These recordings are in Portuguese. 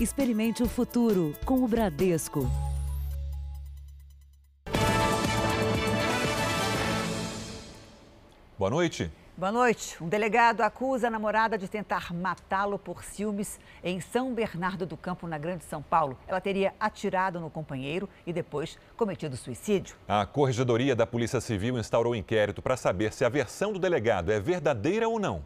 Experimente o futuro com o Bradesco. Boa noite. Boa noite. Um delegado acusa a namorada de tentar matá-lo por ciúmes em São Bernardo do Campo, na Grande São Paulo. Ela teria atirado no companheiro e depois cometido suicídio. A Corregedoria da Polícia Civil instaurou inquérito para saber se a versão do delegado é verdadeira ou não.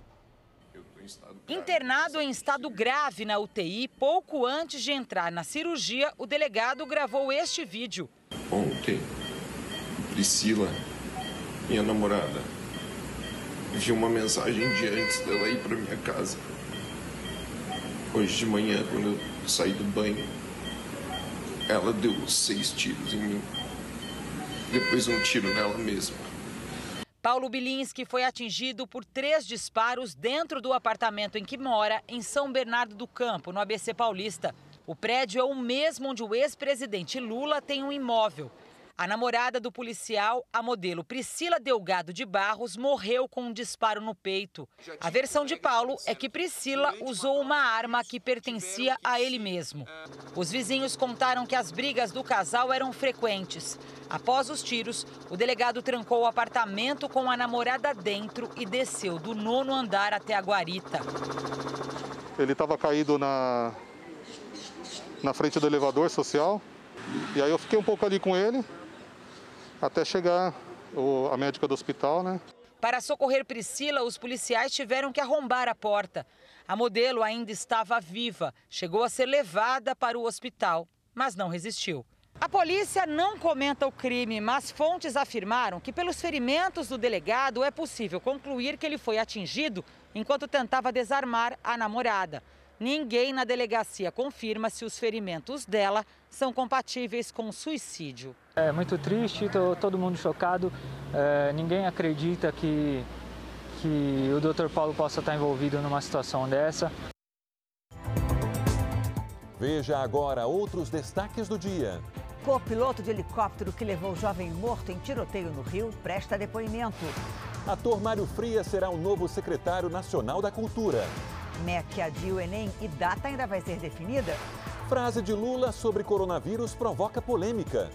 Internado em estado grave na UTI, pouco antes de entrar na cirurgia, o delegado gravou este vídeo. Ontem, Priscila, minha namorada, vi uma mensagem de antes dela ir para minha casa. Hoje de manhã, quando eu saí do banho, ela deu seis tiros em mim. Depois um tiro nela mesma. Paulo Bilinski foi atingido por três disparos dentro do apartamento em que mora, em São Bernardo do Campo, no ABC Paulista. O prédio é o mesmo onde o ex-presidente Lula tem um imóvel. A namorada do policial, a modelo Priscila Delgado de Barros, morreu com um disparo no peito. A versão de Paulo é que Priscila usou uma arma que pertencia a ele mesmo. Os vizinhos contaram que as brigas do casal eram frequentes. Após os tiros, o delegado trancou o apartamento com a namorada dentro e desceu do nono andar até a guarita. Ele estava caído na, na frente do elevador social. E aí eu fiquei um pouco ali com ele até chegar a médica do hospital, né? Para socorrer Priscila, os policiais tiveram que arrombar a porta. A modelo ainda estava viva, chegou a ser levada para o hospital, mas não resistiu. A polícia não comenta o crime, mas fontes afirmaram que, pelos ferimentos do delegado, é possível concluir que ele foi atingido enquanto tentava desarmar a namorada. Ninguém na delegacia confirma se os ferimentos dela são compatíveis com suicídio. É muito triste, tô, todo mundo chocado. É, ninguém acredita que, que o Dr. Paulo possa estar envolvido numa situação dessa. Veja agora outros destaques do dia. Co-piloto de helicóptero que levou o jovem morto em tiroteio no Rio presta depoimento. Ator Mário Frias será o novo secretário nacional da Cultura. MEC adia o Enem e data ainda vai ser definida? Frase de Lula sobre coronavírus provoca polêmica.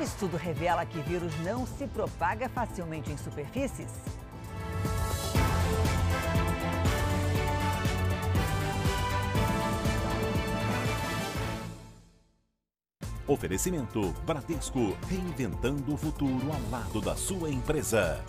Estudo revela que vírus não se propaga facilmente em superfícies. Oferecimento Bradesco, reinventando o futuro ao lado da sua empresa.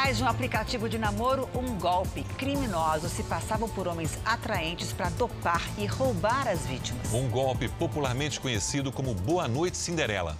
Trás de um aplicativo de namoro um golpe. Criminosos se passavam por homens atraentes para dopar e roubar as vítimas. Um golpe popularmente conhecido como Boa Noite Cinderela.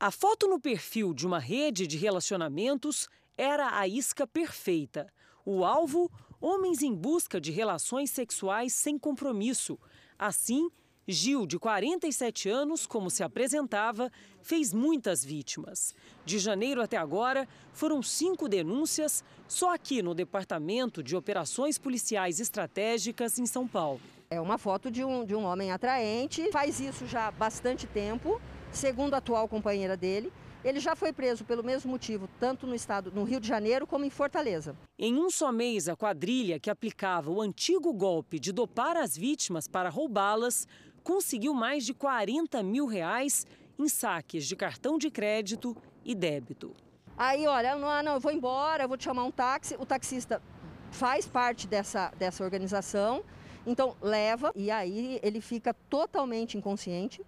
A foto no perfil de uma rede de relacionamentos era a isca perfeita. O alvo: homens em busca de relações sexuais sem compromisso. Assim, Gil, de 47 anos, como se apresentava, fez muitas vítimas. De janeiro até agora, foram cinco denúncias só aqui no Departamento de Operações Policiais Estratégicas em São Paulo. É uma foto de um, de um homem atraente, faz isso já há bastante tempo, segundo a atual companheira dele. Ele já foi preso pelo mesmo motivo, tanto no estado, no Rio de Janeiro, como em Fortaleza. Em um só mês, a quadrilha que aplicava o antigo golpe de dopar as vítimas para roubá-las conseguiu mais de 40 mil reais em saques de cartão de crédito e débito. Aí, olha, não, não, eu vou embora, eu vou te chamar um táxi. O taxista faz parte dessa, dessa organização, então leva e aí ele fica totalmente inconsciente.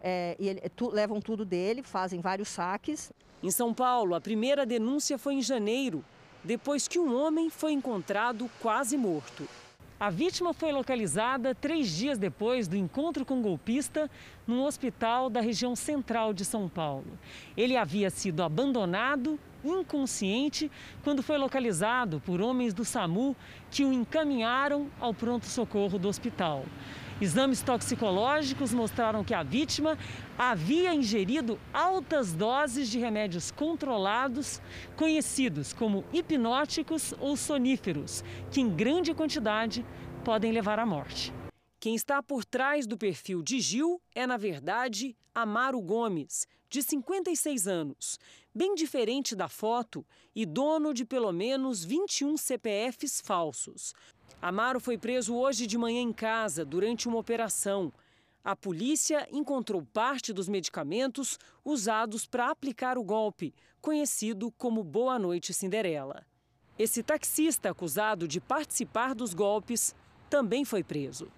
É, e ele, tu, levam tudo dele, fazem vários saques. Em São Paulo, a primeira denúncia foi em janeiro, depois que um homem foi encontrado quase morto. A vítima foi localizada três dias depois do encontro com o golpista num hospital da região central de São Paulo. Ele havia sido abandonado, inconsciente, quando foi localizado por homens do SAMU que o encaminharam ao pronto-socorro do hospital. Exames toxicológicos mostraram que a vítima havia ingerido altas doses de remédios controlados, conhecidos como hipnóticos ou soníferos, que em grande quantidade podem levar à morte. Quem está por trás do perfil de Gil é, na verdade, Amaro Gomes, de 56 anos, bem diferente da foto e dono de pelo menos 21 CPFs falsos. Amaro foi preso hoje de manhã em casa durante uma operação. A polícia encontrou parte dos medicamentos usados para aplicar o golpe, conhecido como Boa Noite Cinderela. Esse taxista acusado de participar dos golpes também foi preso.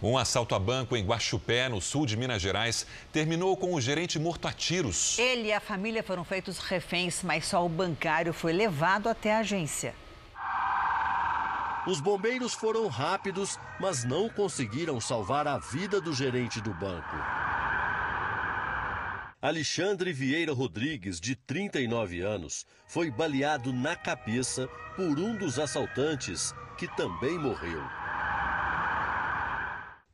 Um assalto a banco em Guaxupé, no sul de Minas Gerais, terminou com o gerente morto a tiros. Ele e a família foram feitos reféns, mas só o bancário foi levado até a agência. Os bombeiros foram rápidos, mas não conseguiram salvar a vida do gerente do banco. Alexandre Vieira Rodrigues, de 39 anos, foi baleado na cabeça por um dos assaltantes, que também morreu.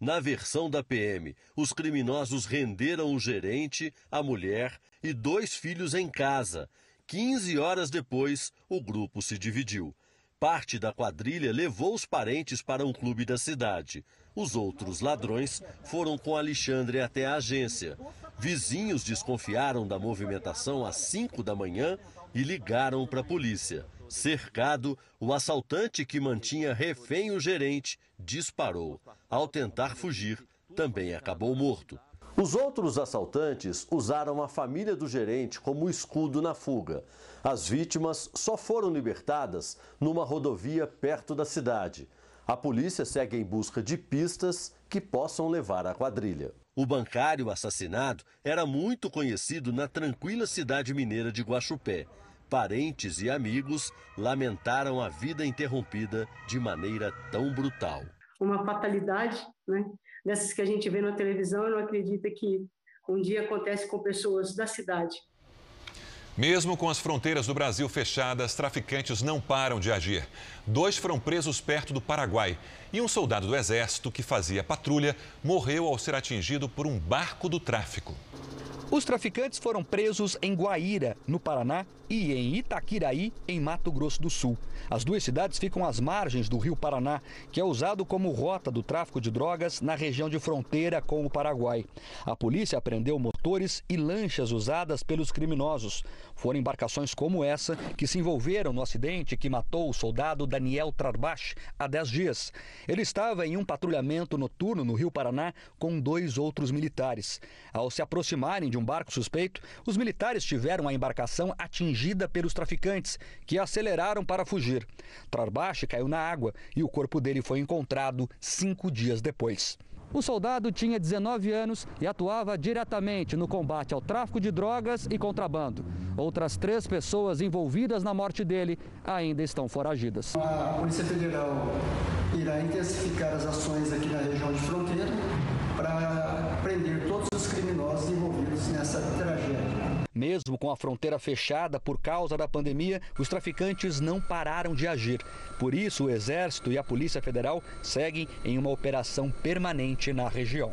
Na versão da PM, os criminosos renderam o gerente, a mulher e dois filhos em casa. 15 horas depois, o grupo se dividiu. Parte da quadrilha levou os parentes para um clube da cidade. Os outros ladrões foram com Alexandre até a agência. Vizinhos desconfiaram da movimentação às 5 da manhã e ligaram para a polícia. Cercado, o assaltante que mantinha refém o gerente disparou. Ao tentar fugir, também acabou morto. Os outros assaltantes usaram a família do gerente como escudo na fuga. As vítimas só foram libertadas numa rodovia perto da cidade. A polícia segue em busca de pistas que possam levar à quadrilha. O bancário assassinado era muito conhecido na tranquila cidade mineira de Guaxupé. Parentes e amigos lamentaram a vida interrompida de maneira tão brutal. Uma fatalidade, né? Dessas que a gente vê na televisão, não acredita que um dia acontece com pessoas da cidade. Mesmo com as fronteiras do Brasil fechadas, traficantes não param de agir. Dois foram presos perto do Paraguai e um soldado do Exército que fazia patrulha morreu ao ser atingido por um barco do tráfico. Os traficantes foram presos em Guaíra, no Paraná, e em Itaquiraí, em Mato Grosso do Sul. As duas cidades ficam às margens do rio Paraná, que é usado como rota do tráfico de drogas na região de fronteira com o Paraguai. A polícia apreendeu motores e lanchas usadas pelos criminosos. Foram embarcações como essa que se envolveram no acidente que matou o soldado Daniel Trarbach há 10 dias. Ele estava em um patrulhamento noturno no rio Paraná com dois outros militares. Ao se aproximarem de um barco suspeito, os militares tiveram a embarcação atingida pelos traficantes, que aceleraram para fugir. Trarbach caiu na água e o corpo dele foi encontrado cinco dias depois. O soldado tinha 19 anos e atuava diretamente no combate ao tráfico de drogas e contrabando. Outras três pessoas envolvidas na morte dele ainda estão foragidas. A Polícia Federal irá intensificar as ações aqui na região de fronteira para prender todos os criminosos envolvidos nessa tragédia. Mesmo com a fronteira fechada por causa da pandemia, os traficantes não pararam de agir. Por isso, o Exército e a Polícia Federal seguem em uma operação permanente na região.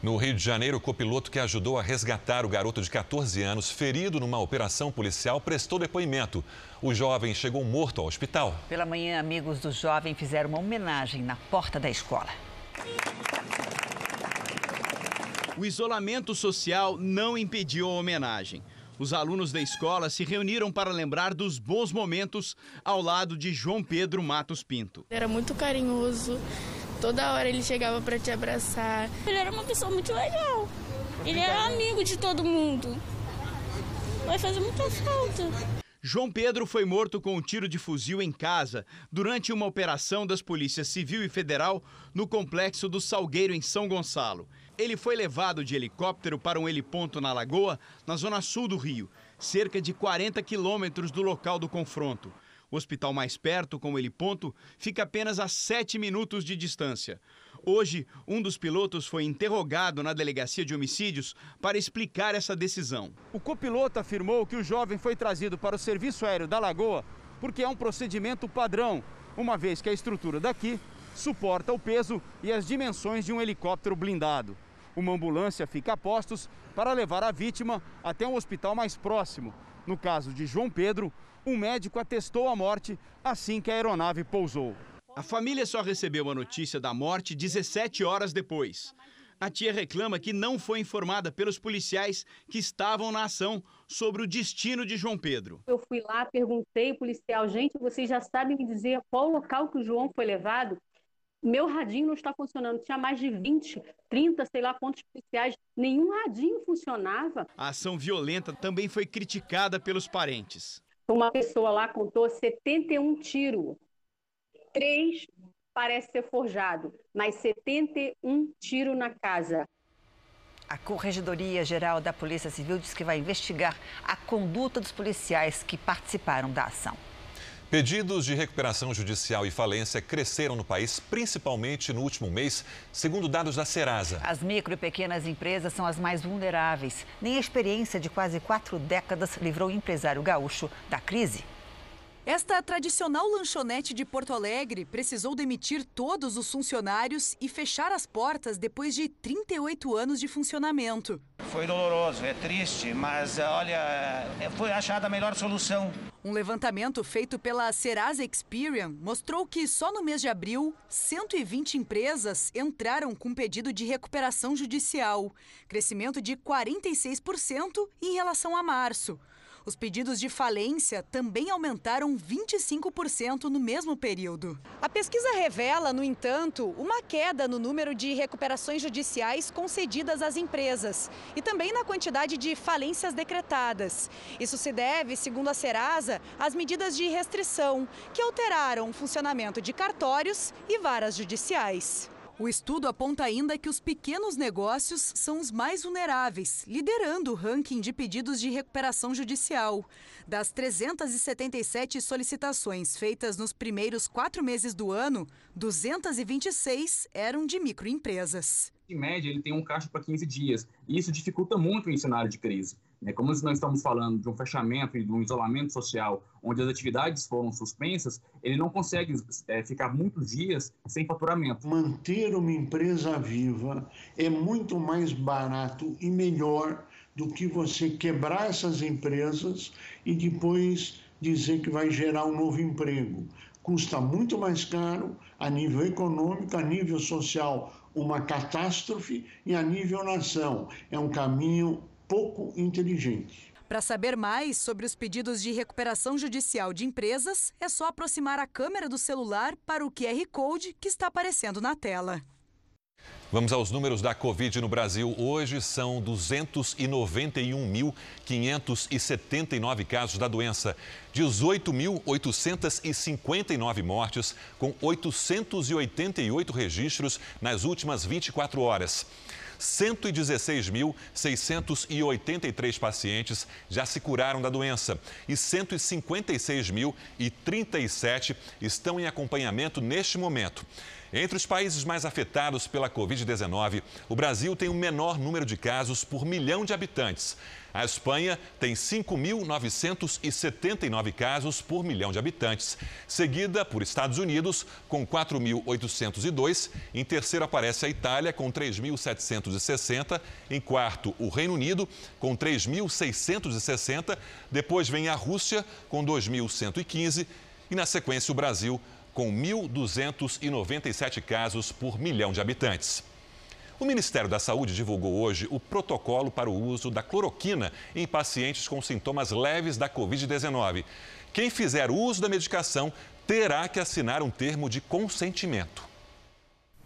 No Rio de Janeiro, o copiloto que ajudou a resgatar o garoto de 14 anos, ferido numa operação policial, prestou depoimento. O jovem chegou morto ao hospital. Pela manhã, amigos do jovem fizeram uma homenagem na porta da escola. O isolamento social não impediu a homenagem. Os alunos da escola se reuniram para lembrar dos bons momentos ao lado de João Pedro Matos Pinto. Era muito carinhoso, toda hora ele chegava para te abraçar. Ele era uma pessoa muito legal. Ele era amigo de todo mundo. Vai fazer muita falta. João Pedro foi morto com um tiro de fuzil em casa durante uma operação das polícias civil e federal no complexo do Salgueiro, em São Gonçalo. Ele foi levado de helicóptero para um heliponto na Lagoa, na zona sul do Rio, cerca de 40 quilômetros do local do confronto. O hospital mais perto, com o heliponto, fica apenas a 7 minutos de distância. Hoje, um dos pilotos foi interrogado na delegacia de homicídios para explicar essa decisão. O copiloto afirmou que o jovem foi trazido para o serviço aéreo da Lagoa porque é um procedimento padrão, uma vez que a estrutura daqui suporta o peso e as dimensões de um helicóptero blindado. Uma ambulância fica a postos para levar a vítima até um hospital mais próximo. No caso de João Pedro, um médico atestou a morte assim que a aeronave pousou. A família só recebeu a notícia da morte 17 horas depois. A tia reclama que não foi informada pelos policiais que estavam na ação sobre o destino de João Pedro. Eu fui lá, perguntei ao policial, gente, vocês já sabem me dizer qual local que o João foi levado? Meu radinho não está funcionando. Tinha mais de 20, 30, sei lá quantos policiais. Nenhum radinho funcionava. A ação violenta também foi criticada pelos parentes. Uma pessoa lá contou 71 tiros. Três parece ser forjado, mas 71 tiros na casa. A Corregedoria Geral da Polícia Civil diz que vai investigar a conduta dos policiais que participaram da ação. Pedidos de recuperação judicial e falência cresceram no país, principalmente no último mês, segundo dados da Serasa. As micro e pequenas empresas são as mais vulneráveis. Nem a experiência de quase quatro décadas livrou o empresário gaúcho da crise. Esta tradicional lanchonete de Porto Alegre precisou demitir todos os funcionários e fechar as portas depois de 38 anos de funcionamento. Foi doloroso, é triste, mas olha, foi achada a melhor solução. Um levantamento feito pela Serasa Experian mostrou que só no mês de abril, 120 empresas entraram com pedido de recuperação judicial, crescimento de 46% em relação a março. Os pedidos de falência também aumentaram 25% no mesmo período. A pesquisa revela, no entanto, uma queda no número de recuperações judiciais concedidas às empresas e também na quantidade de falências decretadas. Isso se deve, segundo a Serasa, às medidas de restrição que alteraram o funcionamento de cartórios e varas judiciais. O estudo aponta ainda que os pequenos negócios são os mais vulneráveis, liderando o ranking de pedidos de recuperação judicial. Das 377 solicitações feitas nos primeiros quatro meses do ano, 226 eram de microempresas. Em média, ele tem um caixa para 15 dias, e isso dificulta muito em cenário de crise. Né? Como nós estamos falando de um fechamento e de um isolamento social, onde as atividades foram suspensas, ele não consegue é, ficar muitos dias sem faturamento. Manter uma empresa viva é muito mais barato e melhor do que você quebrar essas empresas e depois dizer que vai gerar um novo emprego. Custa muito mais caro a nível econômico, a nível social, uma catástrofe e a nível nação. É um caminho pouco inteligente. Para saber mais sobre os pedidos de recuperação judicial de empresas, é só aproximar a câmera do celular para o QR Code que está aparecendo na tela. Vamos aos números da Covid no Brasil. Hoje são 291.579 casos da doença, 18.859 mortes, com 888 registros nas últimas 24 horas. 116.683 pacientes já se curaram da doença e 156.037 estão em acompanhamento neste momento. Entre os países mais afetados pela Covid-19, o Brasil tem o menor número de casos por milhão de habitantes. A Espanha tem 5.979 casos por milhão de habitantes, seguida por Estados Unidos, com 4.802. Em terceiro aparece a Itália, com 3.760. Em quarto, o Reino Unido, com 3.660. Depois vem a Rússia, com 2.115. E na sequência, o Brasil, com 1.297 casos por milhão de habitantes. O Ministério da Saúde divulgou hoje o protocolo para o uso da cloroquina em pacientes com sintomas leves da Covid-19. Quem fizer uso da medicação terá que assinar um termo de consentimento.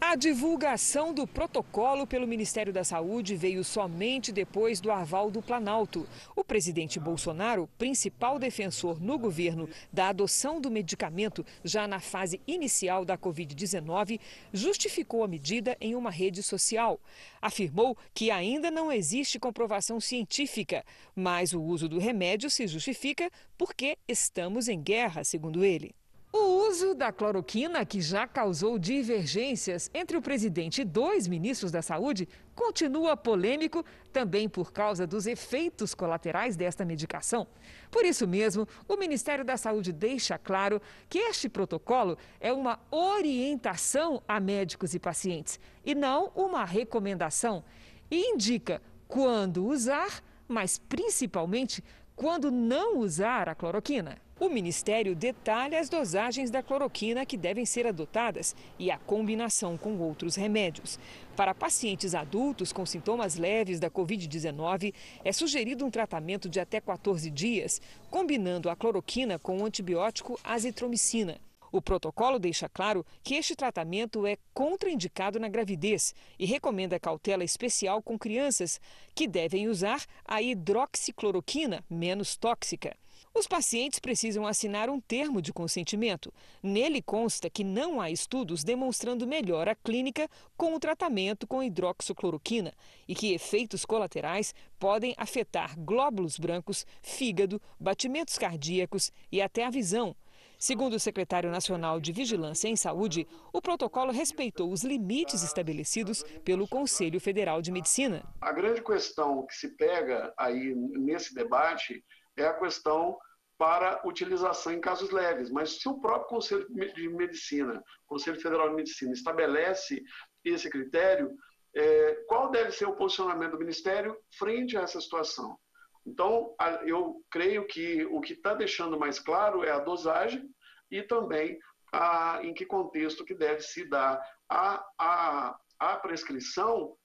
A divulgação do protocolo pelo Ministério da Saúde veio somente depois do aval do Planalto. O presidente Bolsonaro, principal defensor no governo da adoção do medicamento já na fase inicial da Covid-19, justificou a medida em uma rede social. Afirmou que ainda não existe comprovação científica, mas o uso do remédio se justifica porque estamos em guerra, segundo ele. O uso da cloroquina, que já causou divergências entre o presidente e dois ministros da Saúde, continua polêmico também por causa dos efeitos colaterais desta medicação. Por isso mesmo, o Ministério da Saúde deixa claro que este protocolo é uma orientação a médicos e pacientes e não uma recomendação. E indica quando usar, mas principalmente quando não usar a cloroquina. O Ministério detalha as dosagens da cloroquina que devem ser adotadas e a combinação com outros remédios. Para pacientes adultos com sintomas leves da Covid-19, é sugerido um tratamento de até 14 dias, combinando a cloroquina com o antibiótico azitromicina. O protocolo deixa claro que este tratamento é contraindicado na gravidez e recomenda cautela especial com crianças, que devem usar a hidroxicloroquina, menos tóxica. Os pacientes precisam assinar um termo de consentimento. Nele consta que não há estudos demonstrando melhora clínica com o tratamento com hidroxicloroquina e que efeitos colaterais podem afetar glóbulos brancos, fígado, batimentos cardíacos e até a visão. Segundo o secretário nacional de Vigilância em Saúde, o protocolo respeitou os limites estabelecidos pelo Conselho Federal de Medicina. A grande questão que se pega aí nesse debate é a questão para utilização em casos leves. Mas se o próprio Conselho de Medicina, Conselho Federal de Medicina, estabelece esse critério, é, qual deve ser o posicionamento do Ministério frente a essa situação? Então, eu creio que o que está deixando mais claro é a dosagem e também a, em que contexto que deve se dar a, a, a prescrição,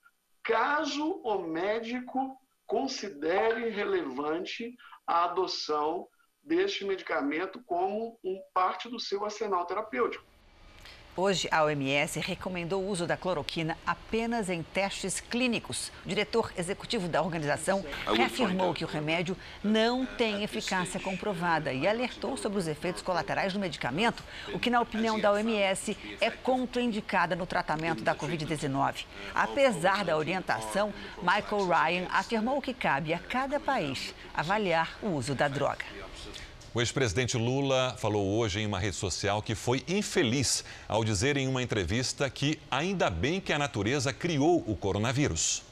caso o médico considere relevante a adoção deste medicamento como um parte do seu arsenal terapêutico. Hoje, a OMS recomendou o uso da cloroquina apenas em testes clínicos. O diretor executivo da organização reafirmou que o remédio não tem eficácia comprovada e alertou sobre os efeitos colaterais do medicamento, o que, na opinião da OMS, é contraindicada no tratamento da Covid-19. Apesar da orientação, Michael Ryan afirmou que cabe a cada país avaliar o uso da droga. O ex-presidente Lula falou hoje em uma rede social que foi infeliz ao dizer em uma entrevista que ainda bem que a natureza criou o coronavírus.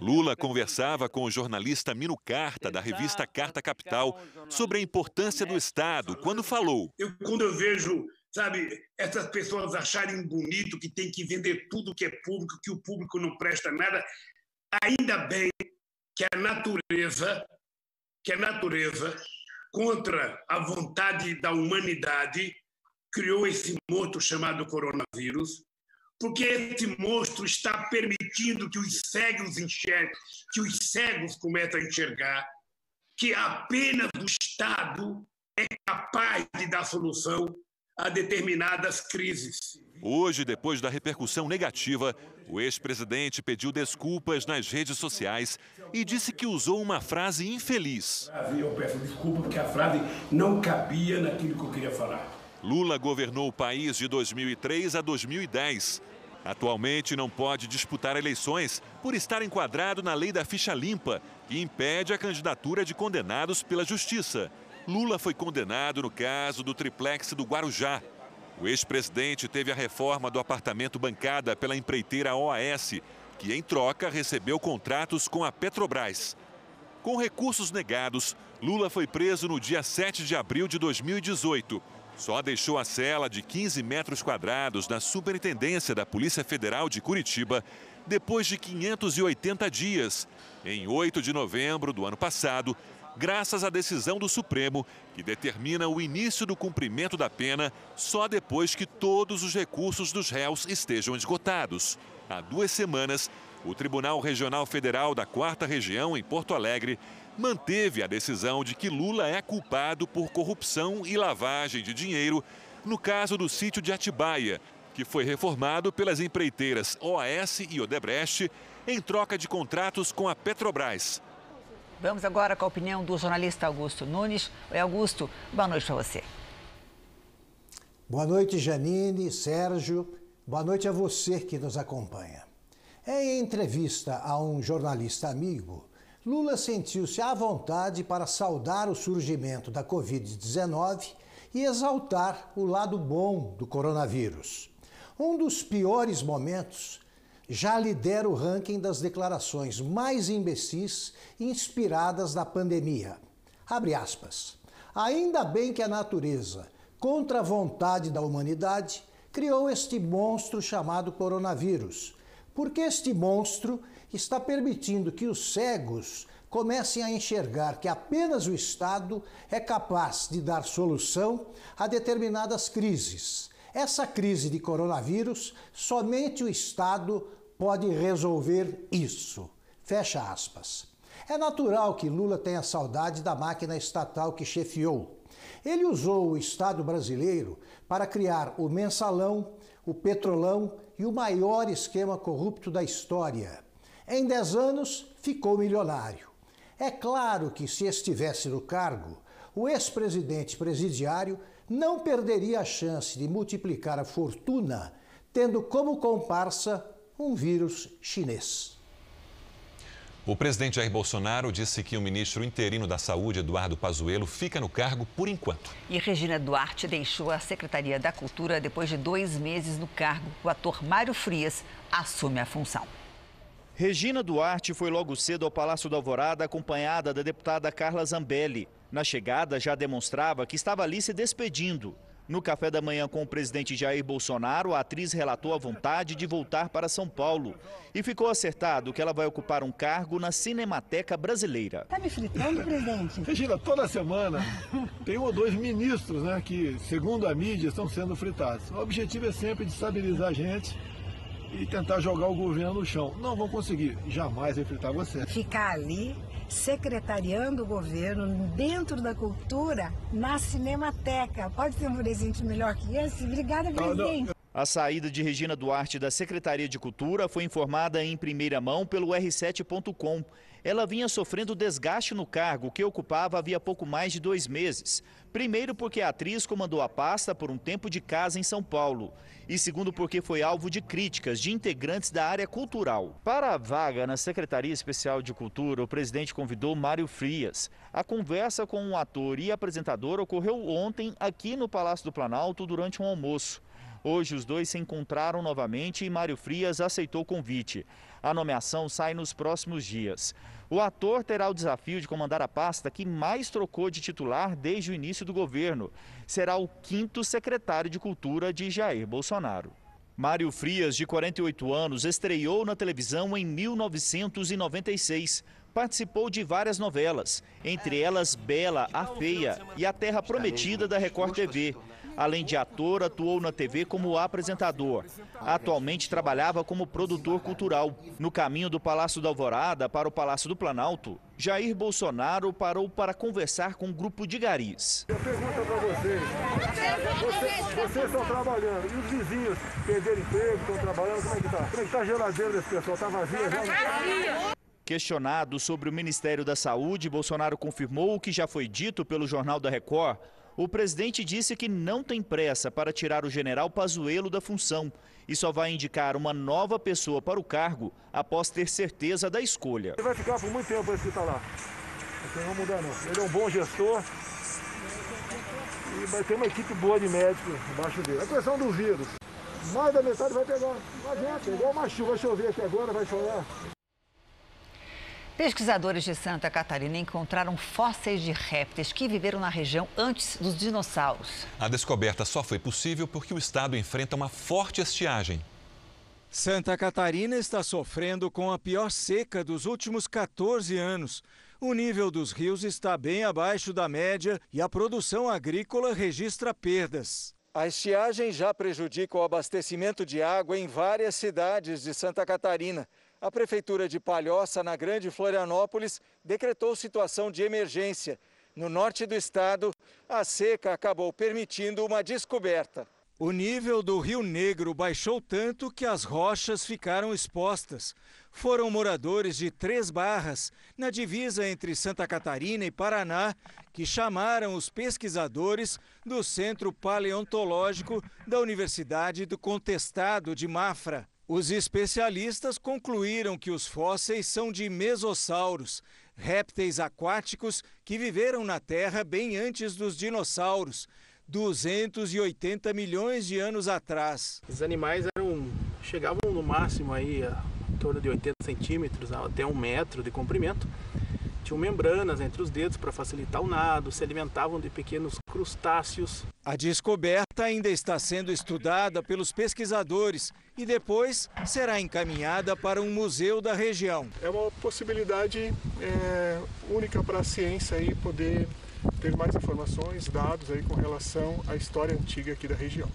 Lula conversava com o jornalista Mino Carta, da revista Carta Capital, sobre a importância do Estado, quando falou. Eu, quando eu vejo, sabe, essas pessoas acharem bonito que tem que vender tudo que é público, que o público não presta nada, ainda bem que a natureza, que a natureza contra a vontade da humanidade, criou esse monstro chamado coronavírus, porque esse monstro está permitindo que os cegos enxerguem, que os cegos começam a enxergar que apenas o Estado é capaz de dar solução a determinadas crises. Hoje, depois da repercussão negativa, o ex-presidente pediu desculpas nas redes sociais e disse que usou uma frase infeliz. Eu peço desculpa porque a frase não cabia naquilo que eu queria falar. Lula governou o país de 2003 a 2010. Atualmente não pode disputar eleições por estar enquadrado na lei da ficha limpa, que impede a candidatura de condenados pela justiça. Lula foi condenado no caso do triplex do Guarujá. O ex-presidente teve a reforma do apartamento bancada pela empreiteira OAS, que em troca recebeu contratos com a Petrobras. Com recursos negados, Lula foi preso no dia 7 de abril de 2018. Só deixou a cela de 15 metros quadrados na Superintendência da Polícia Federal de Curitiba depois de 580 dias. Em 8 de novembro do ano passado, graças à decisão do Supremo, que determina o início do cumprimento da pena só depois que todos os recursos dos réus estejam esgotados. Há duas semanas, o Tribunal Regional Federal da Quarta Região, em Porto Alegre, manteve a decisão de que Lula é culpado por corrupção e lavagem de dinheiro no caso do sítio de Atibaia, que foi reformado pelas empreiteiras OAS e Odebrecht em troca de contratos com a Petrobras. Vamos agora com a opinião do jornalista Augusto Nunes. Oi, Augusto, boa noite para você. Boa noite, Janine, Sérgio. Boa noite a você que nos acompanha. Em entrevista a um jornalista amigo, Lula sentiu-se à vontade para saudar o surgimento da Covid-19 e exaltar o lado bom do coronavírus. Um dos piores momentos já lidera o ranking das declarações mais imbecis inspiradas na pandemia. Abre aspas. Ainda bem que a natureza, contra a vontade da humanidade, criou este monstro chamado coronavírus, porque este monstro está permitindo que os cegos comecem a enxergar que apenas o Estado é capaz de dar solução a determinadas crises. Essa crise de coronavírus, somente o Estado pode resolver isso. Fecha aspas. É natural que Lula tenha saudade da máquina estatal que chefiou. Ele usou o Estado brasileiro para criar o mensalão, o petrolão e o maior esquema corrupto da história. Em 10 anos, ficou milionário. É claro que, se estivesse no cargo, o ex-presidente presidiário não perderia a chance de multiplicar a fortuna, tendo como comparsa um vírus chinês. O presidente Jair Bolsonaro disse que o ministro interino da Saúde, Eduardo Pazuello, fica no cargo por enquanto. E Regina Duarte deixou a Secretaria da Cultura depois de dois meses no cargo. O ator Mário Frias assume a função. Regina Duarte foi logo cedo ao Palácio da Alvorada acompanhada da deputada Carla Zambelli. Na chegada, já demonstrava que estava ali se despedindo. No café da manhã com o presidente Jair Bolsonaro, a atriz relatou a vontade de voltar para São Paulo. E ficou acertado que ela vai ocupar um cargo na Cinemateca Brasileira. Tá me fritando, presidente? Regina, toda semana tem um ou dois ministros né, que, segundo a mídia, estão sendo fritados. O objetivo é sempre de estabilizar a gente e tentar jogar o governo no chão. Não vão conseguir, jamais vai fritar você. Ficar ali secretariando o governo dentro da cultura na Cinemateca. Pode ter um presente melhor que esse? Obrigada, presidente. A saída de Regina Duarte da Secretaria de Cultura foi informada em primeira mão pelo R7.com. Ela vinha sofrendo desgaste no cargo que ocupava havia pouco mais de dois meses. Primeiro, porque a atriz comandou a pasta por um tempo de casa em São Paulo. E segundo, porque foi alvo de críticas de integrantes da área cultural. Para a vaga na Secretaria Especial de Cultura, o presidente convidou Mário Frias. A conversa com o ator e apresentador ocorreu ontem aqui no Palácio do Planalto durante um almoço. Hoje os dois se encontraram novamente e Mário Frias aceitou o convite. A nomeação sai nos próximos dias. O ator terá o desafio de comandar a pasta que mais trocou de titular desde o início do governo. Será o quinto secretário de Cultura de Jair Bolsonaro. Mário Frias, de 48 anos, estreou na televisão em 1996. Participou de várias novelas, entre elas Bela, a Feia e A Terra Prometida da Record TV. Além de ator, atuou na TV como apresentador. Atualmente trabalhava como produtor cultural. No caminho do Palácio da Alvorada para o Palácio do Planalto, Jair Bolsonaro parou para conversar com um grupo de garis. Eu pergunto para vocês, vocês, vocês estão trabalhando e os vizinhos perderam emprego, estão trabalhando, como é que está? Como é que está a geladeira desse pessoal? Está vazia já? Questionado sobre o Ministério da Saúde, Bolsonaro confirmou o que já foi dito pelo Jornal da Record o presidente disse que não tem pressa para tirar o general Pazuello da função e só vai indicar uma nova pessoa para o cargo após ter certeza da escolha. Ele vai ficar por muito tempo esse que está lá. Não vai mudar não. Ele é um bom gestor e vai ter uma equipe boa de médicos embaixo dele. A questão do vírus, mais da metade vai pegar. Adianta, é igual uma chuva, vai chover aqui agora, vai chover. Pesquisadores de Santa Catarina encontraram fósseis de répteis que viveram na região antes dos dinossauros. A descoberta só foi possível porque o estado enfrenta uma forte estiagem. Santa Catarina está sofrendo com a pior seca dos últimos 14 anos. O nível dos rios está bem abaixo da média e a produção agrícola registra perdas. A estiagem já prejudica o abastecimento de água em várias cidades de Santa Catarina a Prefeitura de Palhoça, na Grande Florianópolis, decretou situação de emergência. No norte do estado, a seca acabou permitindo uma descoberta. O nível do Rio Negro baixou tanto que as rochas ficaram expostas. Foram moradores de Três Barras, na divisa entre Santa Catarina e Paraná, que chamaram os pesquisadores do Centro Paleontológico da Universidade do Contestado de Mafra. Os especialistas concluíram que os fósseis são de mesossauros, répteis aquáticos que viveram na Terra bem antes dos dinossauros, 280 milhões de anos atrás. Os animais eram, chegavam no máximo aí a em torno de 80 centímetros até um metro de comprimento. Tinham membranas entre os dedos para facilitar o nado, se alimentavam de pequenos crustáceos. A descoberta ainda está sendo estudada pelos pesquisadores e depois será encaminhada para um museu da região. É uma possibilidade é, única para a ciência aí poder ter mais informações, dados aí com relação à história antiga aqui da região.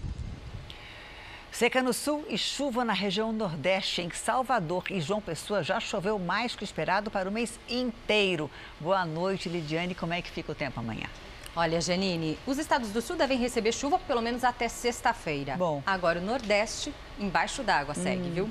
Seca no sul e chuva na região nordeste. Em Salvador e João Pessoa já choveu mais que o esperado para o mês inteiro. Boa noite, Lidiane. Como é que fica o tempo amanhã? Olha, Janine, os estados do sul devem receber chuva pelo menos até sexta-feira. Bom. Agora o Nordeste, embaixo d'água, segue, Hum. viu?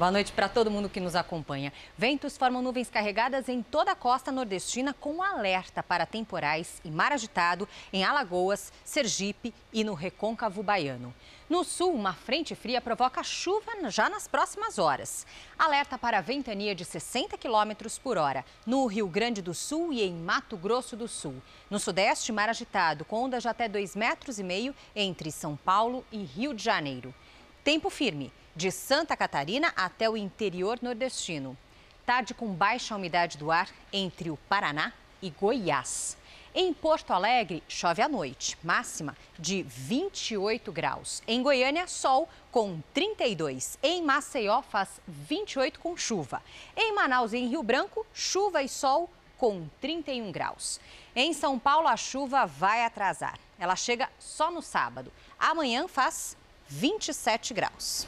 Boa noite para todo mundo que nos acompanha. Ventos formam nuvens carregadas em toda a costa nordestina com alerta para temporais e mar agitado em Alagoas, Sergipe e no Recôncavo Baiano. No sul, uma frente fria provoca chuva já nas próximas horas. Alerta para ventania de 60 km por hora no Rio Grande do Sul e em Mato Grosso do Sul. No sudeste, mar agitado com ondas de até 2,5 metros e meio entre São Paulo e Rio de Janeiro. Tempo firme de Santa Catarina até o interior nordestino. Tarde com baixa umidade do ar entre o Paraná e Goiás. Em Porto Alegre, chove à noite, máxima de 28 graus. Em Goiânia, sol com 32. Em Maceió, faz 28 com chuva. Em Manaus e em Rio Branco, chuva e sol com 31 graus. Em São Paulo, a chuva vai atrasar. Ela chega só no sábado. Amanhã faz 27 graus.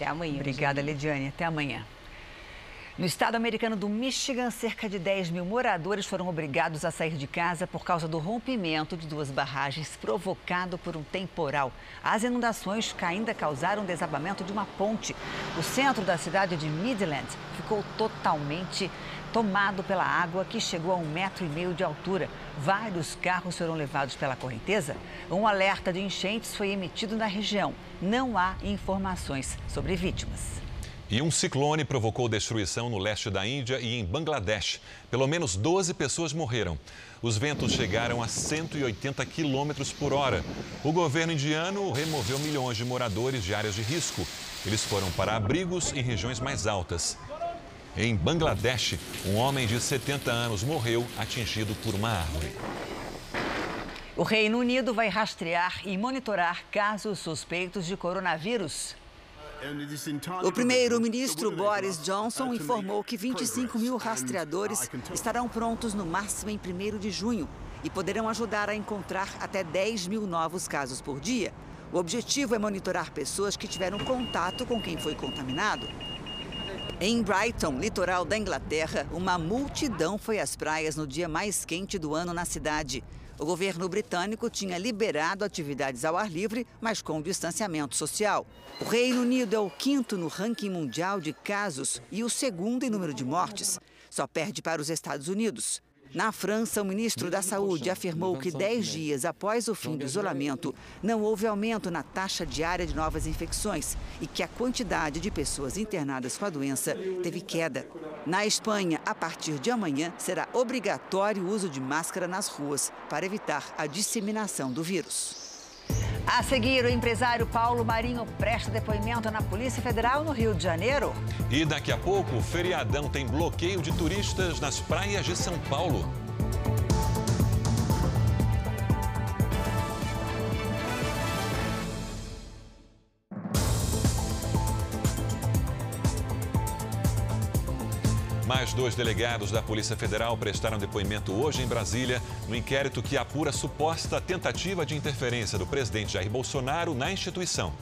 Até amanhã. Obrigada, Lidiane. Até amanhã. No estado americano do Michigan, cerca de 10 mil moradores foram obrigados a sair de casa por causa do rompimento de duas barragens provocado por um temporal. As inundações ainda causaram desabamento de uma ponte. O centro da cidade de Midland ficou totalmente tomado pela água que chegou a um metro e meio de altura. Vários carros foram levados pela correnteza. Um alerta de enchentes foi emitido na região. Não há informações sobre vítimas. E um ciclone provocou destruição no leste da Índia e em Bangladesh. Pelo menos 12 pessoas morreram. Os ventos chegaram a 180 quilômetros por hora. O governo indiano removeu milhões de moradores de áreas de risco. Eles foram para abrigos em regiões mais altas. Em Bangladesh, um homem de 70 anos morreu atingido por uma árvore. O Reino Unido vai rastrear e monitorar casos suspeitos de coronavírus. O primeiro-ministro Boris Johnson informou que 25 mil rastreadores estarão prontos no máximo em 1 de junho e poderão ajudar a encontrar até 10 mil novos casos por dia. O objetivo é monitorar pessoas que tiveram contato com quem foi contaminado. Em Brighton, litoral da Inglaterra, uma multidão foi às praias no dia mais quente do ano na cidade. O governo britânico tinha liberado atividades ao ar livre, mas com distanciamento social. O Reino Unido é o quinto no ranking mundial de casos e o segundo em número de mortes. Só perde para os Estados Unidos. Na França, o ministro da Saúde afirmou que 10 dias após o fim do isolamento, não houve aumento na taxa diária de novas infecções e que a quantidade de pessoas internadas com a doença teve queda. Na Espanha, a partir de amanhã, será obrigatório o uso de máscara nas ruas para evitar a disseminação do vírus. A seguir, o empresário Paulo Marinho presta depoimento na Polícia Federal no Rio de Janeiro. E daqui a pouco, o feriadão tem bloqueio de turistas nas praias de São Paulo. Mais dois delegados da Polícia Federal prestaram depoimento hoje em Brasília no inquérito que apura suposta tentativa de interferência do presidente Jair Bolsonaro na instituição.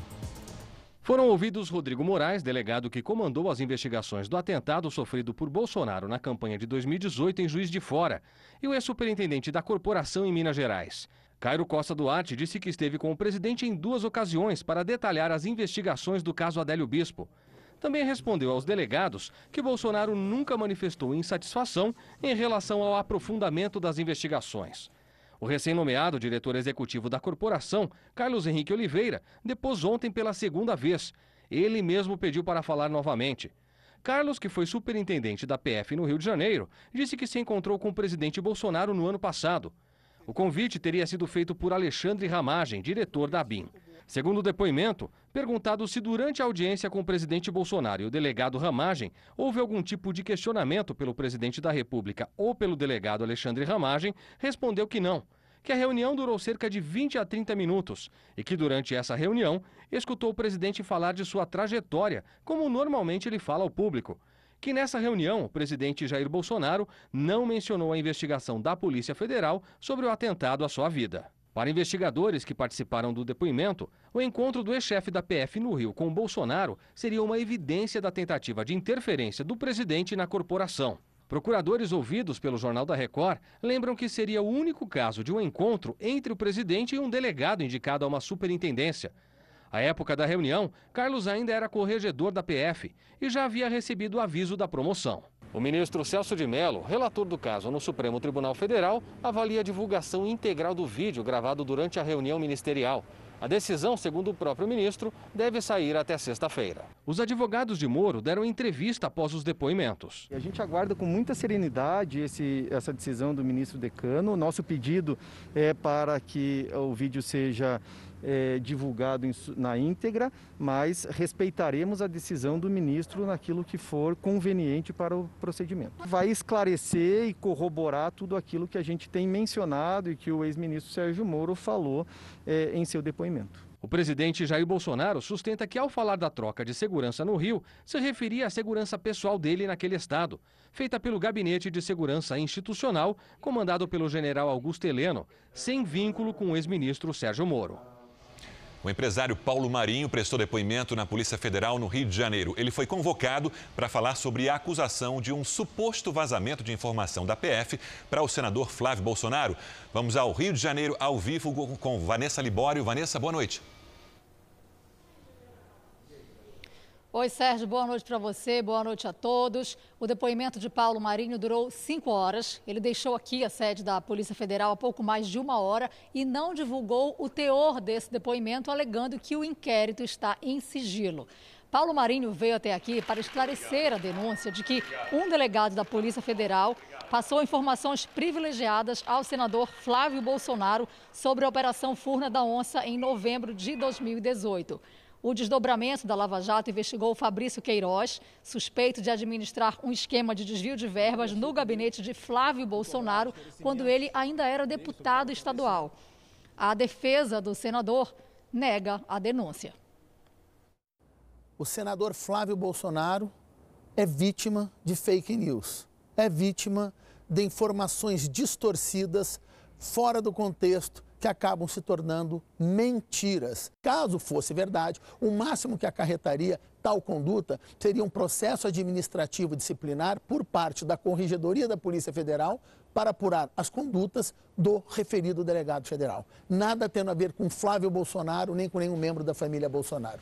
Foram ouvidos Rodrigo Moraes, delegado que comandou as investigações do atentado sofrido por Bolsonaro na campanha de 2018 em Juiz de Fora, e o ex-superintendente da corporação em Minas Gerais. Cairo Costa Duarte disse que esteve com o presidente em duas ocasiões para detalhar as investigações do caso Adélio Bispo. Também respondeu aos delegados que Bolsonaro nunca manifestou insatisfação em relação ao aprofundamento das investigações. O recém-nomeado diretor executivo da corporação, Carlos Henrique Oliveira, depôs ontem pela segunda vez. Ele mesmo pediu para falar novamente. Carlos, que foi superintendente da PF no Rio de Janeiro, disse que se encontrou com o presidente Bolsonaro no ano passado. O convite teria sido feito por Alexandre Ramagem, diretor da BIM. Segundo o depoimento, perguntado se durante a audiência com o presidente Bolsonaro e o delegado Ramagem houve algum tipo de questionamento pelo presidente da República ou pelo delegado Alexandre Ramagem, respondeu que não, que a reunião durou cerca de 20 a 30 minutos e que durante essa reunião escutou o presidente falar de sua trajetória, como normalmente ele fala ao público. Que nessa reunião o presidente Jair Bolsonaro não mencionou a investigação da Polícia Federal sobre o atentado à sua vida. Para investigadores que participaram do depoimento, o encontro do ex-chefe da PF no Rio com Bolsonaro seria uma evidência da tentativa de interferência do presidente na corporação. Procuradores ouvidos pelo Jornal da Record lembram que seria o único caso de um encontro entre o presidente e um delegado indicado a uma superintendência. À época da reunião, Carlos ainda era corregedor da PF e já havia recebido aviso da promoção. O ministro Celso de Mello, relator do caso no Supremo Tribunal Federal, avalia a divulgação integral do vídeo gravado durante a reunião ministerial. A decisão, segundo o próprio ministro, deve sair até sexta-feira. Os advogados de Moro deram entrevista após os depoimentos. A gente aguarda com muita serenidade esse, essa decisão do ministro decano. Nosso pedido é para que o vídeo seja é, divulgado em, na íntegra, mas respeitaremos a decisão do ministro naquilo que for conveniente para o procedimento. Vai esclarecer e corroborar tudo aquilo que a gente tem mencionado e que o ex-ministro Sérgio Moro falou é, em seu depoimento. O presidente Jair Bolsonaro sustenta que, ao falar da troca de segurança no Rio, se referia à segurança pessoal dele naquele estado, feita pelo Gabinete de Segurança Institucional, comandado pelo general Augusto Heleno, sem vínculo com o ex-ministro Sérgio Moro. O empresário Paulo Marinho prestou depoimento na Polícia Federal no Rio de Janeiro. Ele foi convocado para falar sobre a acusação de um suposto vazamento de informação da PF para o senador Flávio Bolsonaro. Vamos ao Rio de Janeiro ao vivo com Vanessa Libório. Vanessa, boa noite. Oi, Sérgio, boa noite para você, boa noite a todos. O depoimento de Paulo Marinho durou cinco horas. Ele deixou aqui a sede da Polícia Federal há pouco mais de uma hora e não divulgou o teor desse depoimento, alegando que o inquérito está em sigilo. Paulo Marinho veio até aqui para esclarecer a denúncia de que um delegado da Polícia Federal passou informações privilegiadas ao senador Flávio Bolsonaro sobre a Operação Furna da Onça em novembro de 2018. O desdobramento da Lava Jato investigou Fabrício Queiroz, suspeito de administrar um esquema de desvio de verbas no gabinete de Flávio Bolsonaro, quando ele ainda era deputado estadual. A defesa do senador nega a denúncia. O senador Flávio Bolsonaro é vítima de fake news, é vítima de informações distorcidas, fora do contexto que acabam se tornando mentiras. Caso fosse verdade, o máximo que acarretaria tal conduta seria um processo administrativo disciplinar por parte da Corregedoria da Polícia Federal para apurar as condutas do referido delegado federal. Nada tendo a ver com Flávio Bolsonaro nem com nenhum membro da família Bolsonaro.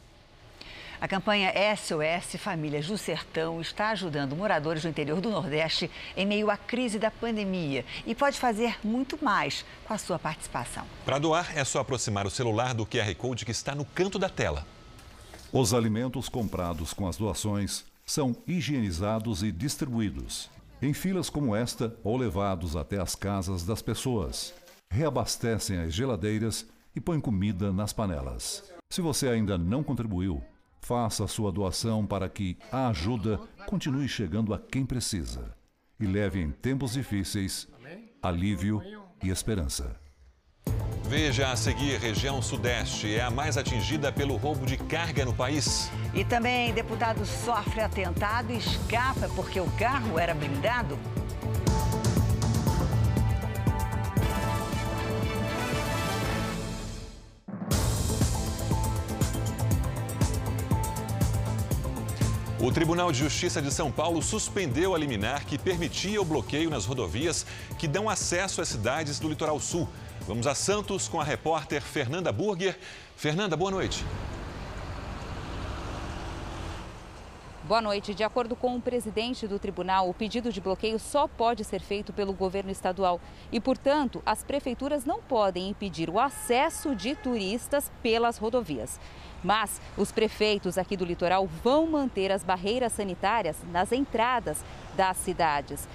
A campanha SOS Família do Sertão está ajudando moradores do interior do Nordeste em meio à crise da pandemia e pode fazer muito mais com a sua participação. Para doar, é só aproximar o celular do QR Code que está no canto da tela. Os alimentos comprados com as doações são higienizados e distribuídos em filas como esta ou levados até as casas das pessoas. Reabastecem as geladeiras e põem comida nas panelas. Se você ainda não contribuiu, Faça a sua doação para que a ajuda continue chegando a quem precisa e leve em tempos difíceis alívio e esperança. Veja a seguir, região sudeste é a mais atingida pelo roubo de carga no país. E também deputado sofre atentado e escapa porque o carro era blindado. O Tribunal de Justiça de São Paulo suspendeu a liminar que permitia o bloqueio nas rodovias que dão acesso às cidades do litoral sul. Vamos a Santos com a repórter Fernanda Burger. Fernanda, boa noite. Boa noite. De acordo com o presidente do tribunal, o pedido de bloqueio só pode ser feito pelo governo estadual e, portanto, as prefeituras não podem impedir o acesso de turistas pelas rodovias. Mas os prefeitos aqui do litoral vão manter as barreiras sanitárias nas entradas das cidades.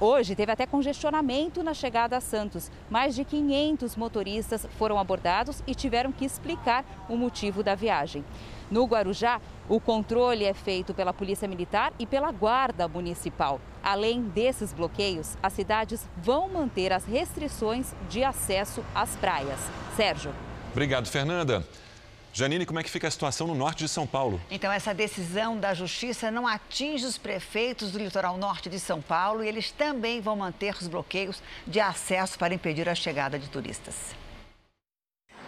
Hoje teve até congestionamento na chegada a Santos. Mais de 500 motoristas foram abordados e tiveram que explicar o motivo da viagem. No Guarujá, o controle é feito pela Polícia Militar e pela Guarda Municipal. Além desses bloqueios, as cidades vão manter as restrições de acesso às praias. Sérgio. Obrigado, Fernanda. Janine, como é que fica a situação no norte de São Paulo? Então, essa decisão da Justiça não atinge os prefeitos do litoral norte de São Paulo e eles também vão manter os bloqueios de acesso para impedir a chegada de turistas.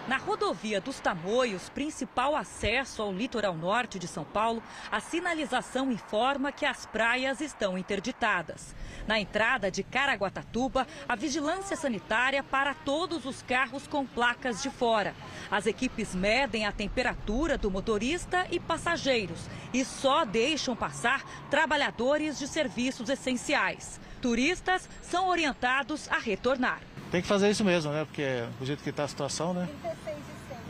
Na rodovia dos Tamoios, principal acesso ao litoral norte de São Paulo, a sinalização informa que as praias estão interditadas. Na entrada de Caraguatatuba, a vigilância sanitária para todos os carros com placas de fora. As equipes medem a temperatura do motorista e passageiros e só deixam passar trabalhadores de serviços essenciais. Turistas são orientados a retornar. Tem que fazer isso mesmo, né? Porque do jeito que está a situação, né?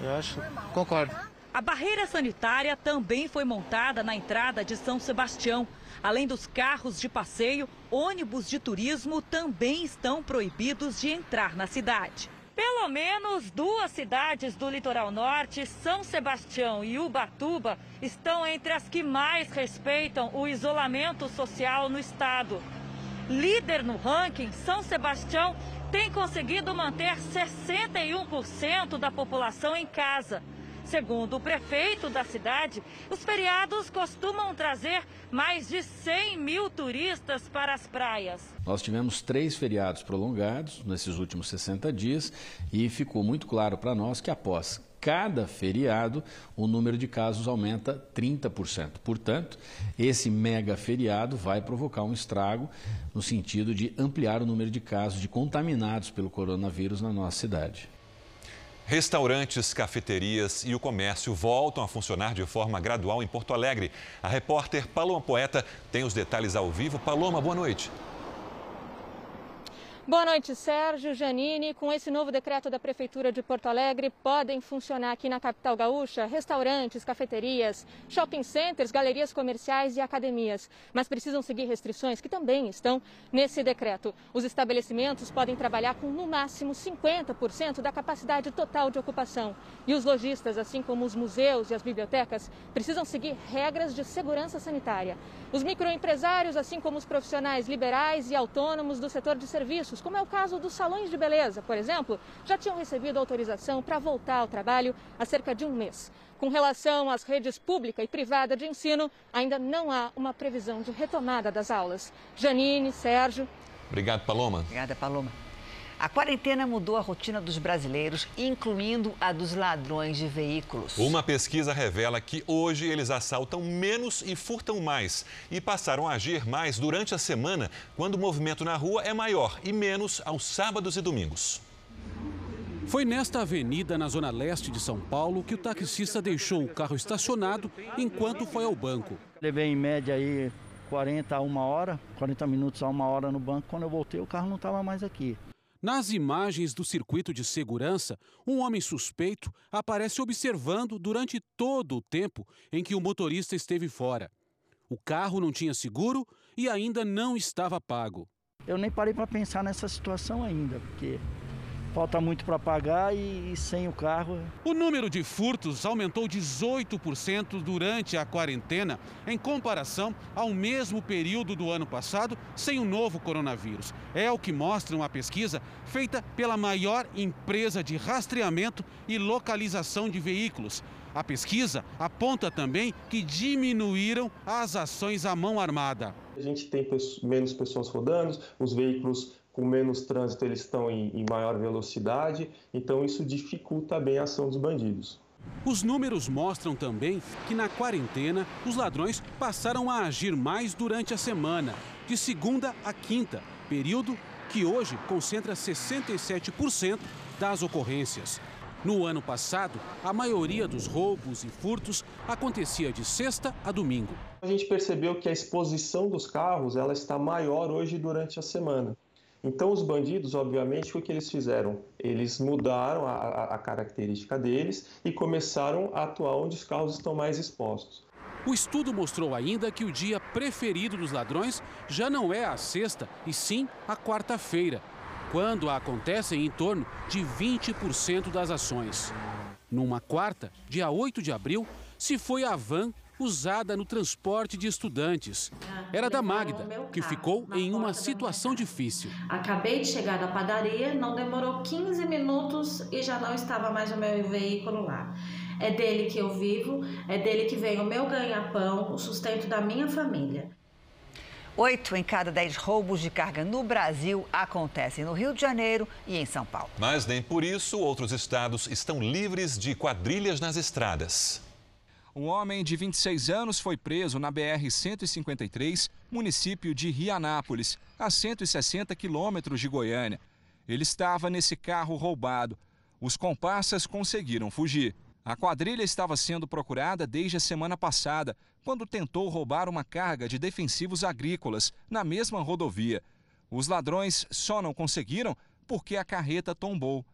Eu acho, concordo. A barreira sanitária também foi montada na entrada de São Sebastião. Além dos carros de passeio, ônibus de turismo também estão proibidos de entrar na cidade. Pelo menos duas cidades do litoral norte, São Sebastião e Ubatuba, estão entre as que mais respeitam o isolamento social no estado. Líder no ranking, São Sebastião tem conseguido manter 61% da população em casa. Segundo o prefeito da cidade, os feriados costumam trazer mais de 100 mil turistas para as praias. Nós tivemos três feriados prolongados nesses últimos 60 dias e ficou muito claro para nós que após cada feriado, o número de casos aumenta 30%. Portanto, esse mega feriado vai provocar um estrago no sentido de ampliar o número de casos de contaminados pelo coronavírus na nossa cidade. Restaurantes, cafeterias e o comércio voltam a funcionar de forma gradual em Porto Alegre. A repórter Paloma Poeta tem os detalhes ao vivo. Paloma, boa noite. Boa noite, Sérgio, Janine. Com esse novo decreto da Prefeitura de Porto Alegre, podem funcionar aqui na capital gaúcha restaurantes, cafeterias, shopping centers, galerias comerciais e academias. Mas precisam seguir restrições que também estão nesse decreto. Os estabelecimentos podem trabalhar com no máximo 50% da capacidade total de ocupação. E os lojistas, assim como os museus e as bibliotecas, precisam seguir regras de segurança sanitária. Os microempresários, assim como os profissionais liberais e autônomos do setor de serviços, como é o caso dos salões de beleza, por exemplo, já tinham recebido autorização para voltar ao trabalho há cerca de um mês. Com relação às redes pública e privada de ensino, ainda não há uma previsão de retomada das aulas. Janine, Sérgio. Obrigado, Paloma. Obrigada, Paloma. A quarentena mudou a rotina dos brasileiros, incluindo a dos ladrões de veículos. Uma pesquisa revela que hoje eles assaltam menos e furtam mais. E passaram a agir mais durante a semana, quando o movimento na rua é maior, e menos aos sábados e domingos. Foi nesta avenida, na zona leste de São Paulo, que o taxista deixou o carro estacionado enquanto foi ao banco. Levei em média aí 40 a uma hora, 40 minutos a uma hora no banco. Quando eu voltei, o carro não estava mais aqui. Nas imagens do circuito de segurança, um homem suspeito aparece observando durante todo o tempo em que o motorista esteve fora. O carro não tinha seguro e ainda não estava pago. Eu nem parei para pensar nessa situação ainda, porque falta muito para pagar e, e, sem o carro. O número de furtos aumentou 18% durante a quarentena, em comparação ao mesmo período do ano passado, sem o novo coronavírus. É o que mostra uma pesquisa feita pela maior empresa de rastreamento e localização de veículos. A pesquisa aponta também que diminuíram as ações à mão armada. A gente tem menos pessoas rodando, os veículos com menos trânsito eles estão em, em maior velocidade, então isso dificulta bem a ação dos bandidos. Os números mostram também que na quarentena os ladrões passaram a agir mais durante a semana, de segunda a quinta, período que hoje concentra 67% das ocorrências. No ano passado, a maioria dos roubos e furtos acontecia de sexta a domingo. A gente percebeu que a exposição dos carros ela está maior hoje durante a semana. Então, os bandidos, obviamente, o que eles fizeram? Eles mudaram a, a, característica deles e começaram a atuar onde os carros estão mais expostos. O estudo mostrou ainda que o dia preferido dos ladrões já não é a sexta, e sim a quarta-feira, quando acontecem em torno de 20% das ações. Numa quarta, dia 8 de abril, se foi a van usada no transporte de estudantes. Era da Magda, que ficou em uma situação difícil. Acabei de chegar da padaria, não demorou 15 minutos e já não estava mais o meu veículo lá. É dele que eu vivo, é dele que vem o meu ganha-pão, o sustento da minha família. Oito em cada dez roubos de carga no Brasil acontecem no Rio de Janeiro e em São Paulo. Mas nem por isso outros estados estão livres de quadrilhas nas estradas. Um homem de 26 anos foi preso na BR-153, município de Rianápolis, a 160 quilômetros de Goiânia. Ele estava nesse carro roubado. Os comparsas conseguiram fugir. A quadrilha estava sendo procurada desde a semana passada, quando tentou roubar uma carga de defensivos agrícolas na mesma rodovia. Os ladrões só não conseguiram porque a carreta tombou.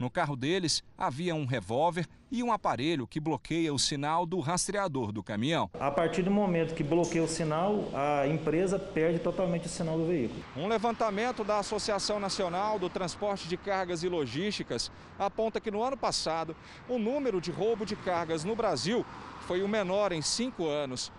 No carro deles havia um revólver e um aparelho que bloqueia o sinal do rastreador do caminhão. A partir do momento que bloqueia o sinal, a empresa perde totalmente o sinal do veículo. Um levantamento da Associação Nacional do Transporte de Cargas e Logísticas aponta que no ano passado o número de roubo de cargas no Brasil foi o menor em cinco anos.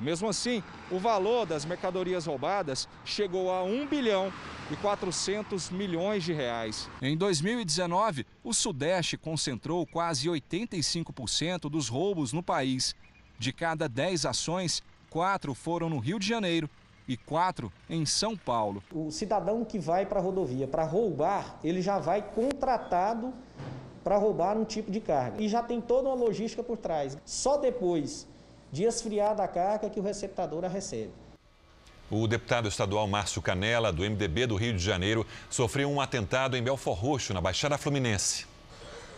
Mesmo assim, o valor das mercadorias roubadas chegou a 1 bilhão e 400 milhões de reais. Em 2019, o Sudeste concentrou quase 85% dos roubos no país. De cada 10 ações, quatro foram no Rio de Janeiro e quatro em São Paulo. O cidadão que vai para a rodovia para roubar, ele já vai contratado para roubar um tipo de carga. E já tem toda uma logística por trás. Só depois de esfriar da carga que o receptador a recebe. O deputado estadual Márcio Canela, do MDB do Rio de Janeiro, sofreu um atentado em Belfor Roxo, na Baixada Fluminense.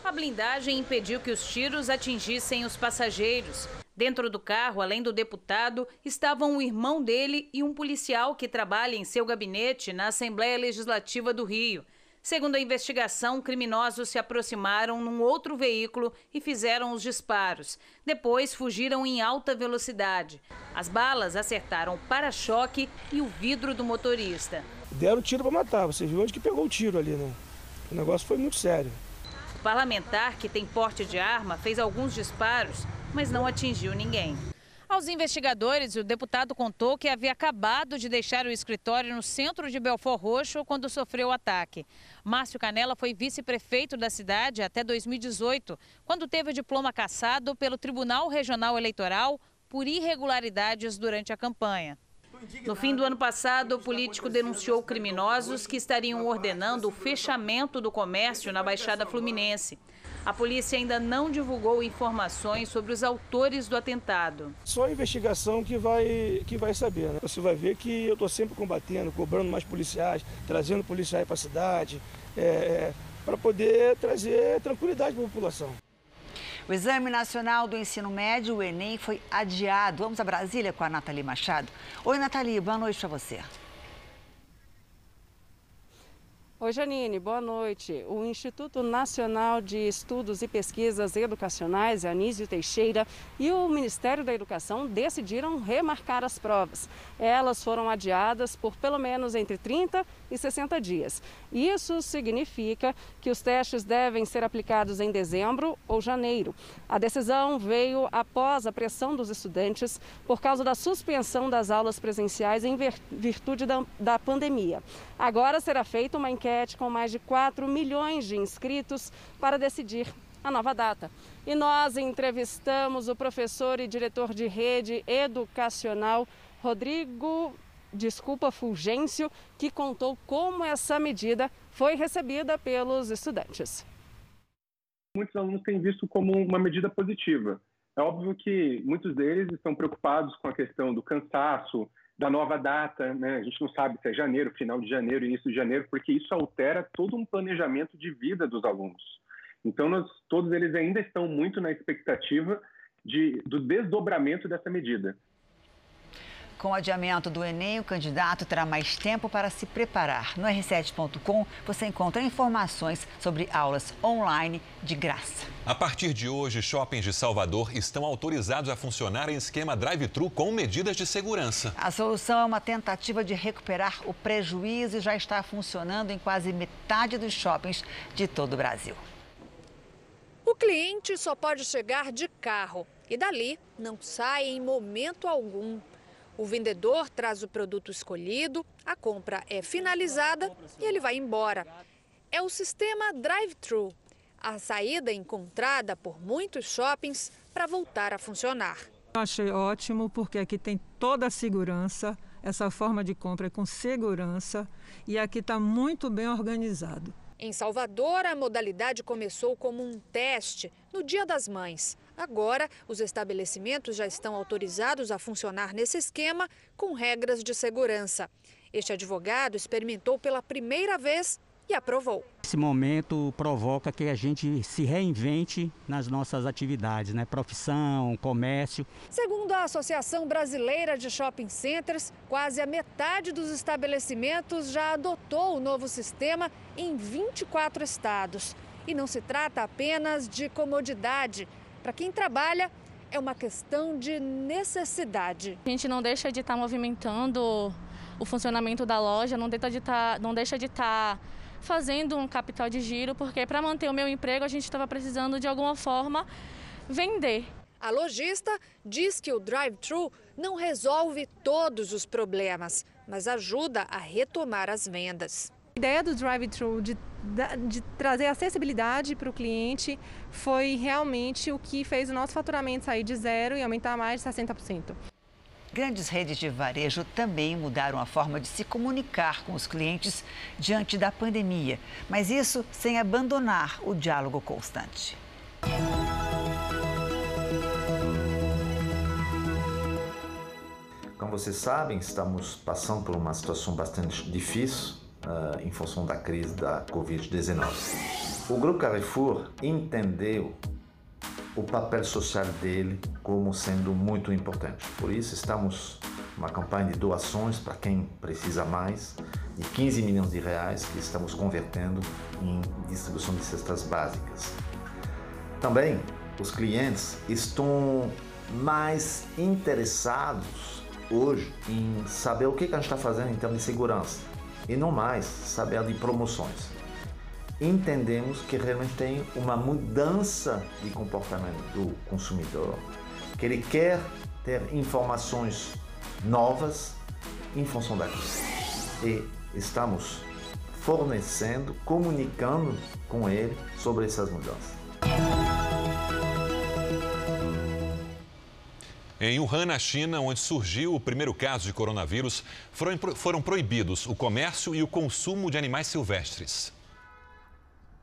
A blindagem impediu que os tiros atingissem os passageiros. Dentro do carro, além do deputado, estavam o irmão dele e um policial que trabalha em seu gabinete na Assembleia Legislativa do Rio. Segundo a investigação, criminosos se aproximaram num outro veículo e fizeram os disparos. Depois fugiram em alta velocidade. As balas acertaram o para-choque e o vidro do motorista. Deram tiro para matar, você viu onde que pegou o tiro ali, né? O negócio foi muito sério. O parlamentar, que tem porte de arma, fez alguns disparos, mas não atingiu ninguém. Aos investigadores, o deputado contou que havia acabado de deixar o escritório no centro de Belfort Roxo quando sofreu o ataque. Márcio Canela foi vice-prefeito da cidade até 2018, quando teve o diploma cassado pelo Tribunal Regional Eleitoral por irregularidades durante a campanha. No fim do ano passado, o político denunciou criminosos que estariam ordenando o fechamento do comércio na Baixada Fluminense. A polícia ainda não divulgou informações sobre os autores do atentado. Só a investigação que vai, que vai saber. Né? Você vai ver que eu estou sempre combatendo, cobrando mais policiais, trazendo policiais para a cidade, é, é para poder trazer tranquilidade para a população. O Exame Nacional do Ensino Médio, o Enem, foi adiado. Vamos a Brasília com a Nathalie Machado. Oi, Nathalie, boa noite para você. Oi, Janine, boa noite. O Instituto Nacional de Estudos e Pesquisas Educacionais, Anísio Teixeira, e o Ministério da Educação decidiram remarcar as provas. Elas foram adiadas por pelo menos entre 30 e 60 dias. Isso significa que os testes devem ser aplicados em dezembro ou janeiro. A decisão veio após a pressão dos estudantes por causa da suspensão das aulas presenciais em virtude da, da pandemia. Agora será feita uma enquete com mais de 4 milhões de inscritos para decidir a nova data. E nós entrevistamos o professor e diretor de rede educacional Rodrigo, desculpa, Fulgêncio, que contou como essa medida foi recebida pelos estudantes. Muitos alunos têm visto como uma medida positiva. É óbvio que muitos deles estão preocupados com a questão do cansaço, da nova data, né? A gente não sabe se é janeiro, final de janeiro, início de janeiro, porque isso altera todo um planejamento de vida dos alunos. Então, nós, todos eles ainda estão muito na expectativa de, do desdobramento dessa medida. Com o adiamento do Enem, o candidato terá mais tempo para se preparar. No r7.com você encontra informações sobre aulas online de graça. A partir de hoje, shoppings de Salvador estão autorizados a funcionar em esquema drive-thru com medidas de segurança. A solução é uma tentativa de recuperar o prejuízo e já está funcionando em quase metade dos shoppings de todo o Brasil. O cliente só pode chegar de carro e dali não sai em momento algum. O vendedor traz o produto escolhido, a compra é finalizada e ele vai embora. É o sistema drive-thru, a saída encontrada por muitos shoppings para voltar a funcionar. Achei ótimo porque aqui tem toda a segurança, essa forma de compra é com segurança e aqui está muito bem organizado. Em Salvador, a modalidade começou como um teste no Dia das Mães. Agora, os estabelecimentos já estão autorizados a funcionar nesse esquema com regras de segurança. Este advogado experimentou pela primeira vez e aprovou. Esse momento provoca que a gente se reinvente nas nossas atividades, né? Profissão, comércio. Segundo a Associação Brasileira de Shopping Centers, quase a metade dos estabelecimentos já adotou o novo sistema em 24 estados. E não se trata apenas de comodidade. Para quem trabalha, é uma questão de necessidade. A gente não deixa de estar tá movimentando o funcionamento da loja, não deixa de estar, tá, não deixa de estar tá fazendo um capital de giro, porque para manter o meu emprego a gente estava precisando de alguma forma vender. A lojista diz que o drive-thru não resolve todos os problemas, mas ajuda a retomar as vendas. A ideia do drive-thru de, de, trazer acessibilidade para o cliente foi realmente o que fez o nosso faturamento sair de zero e aumentar mais de 60%. Grandes redes de varejo também mudaram a forma de se comunicar com os clientes diante da pandemia, mas isso sem abandonar o diálogo constante. Como vocês sabem, estamos passando por uma situação bastante difícil uh, em função da crise da Covid-19. O Grupo Carrefour entendeu o papel social dele como sendo muito importante. Por isso estamos uma campanha de doações para quem precisa mais, de 15 milhões de reais que estamos convertendo em distribuição de cestas básicas. Também os clientes estão mais interessados hoje em saber o que a gente está fazendo em termos de segurança e não mais saber de promoções entendemos que realmente tem uma mudança de comportamento do consumidor, que ele quer ter informações novas em função daquilo. E estamos fornecendo, comunicando com ele sobre essas mudanças. Em Wuhan, na China, onde surgiu o primeiro caso de coronavírus, foram proibidos o comércio e o consumo de animais silvestres.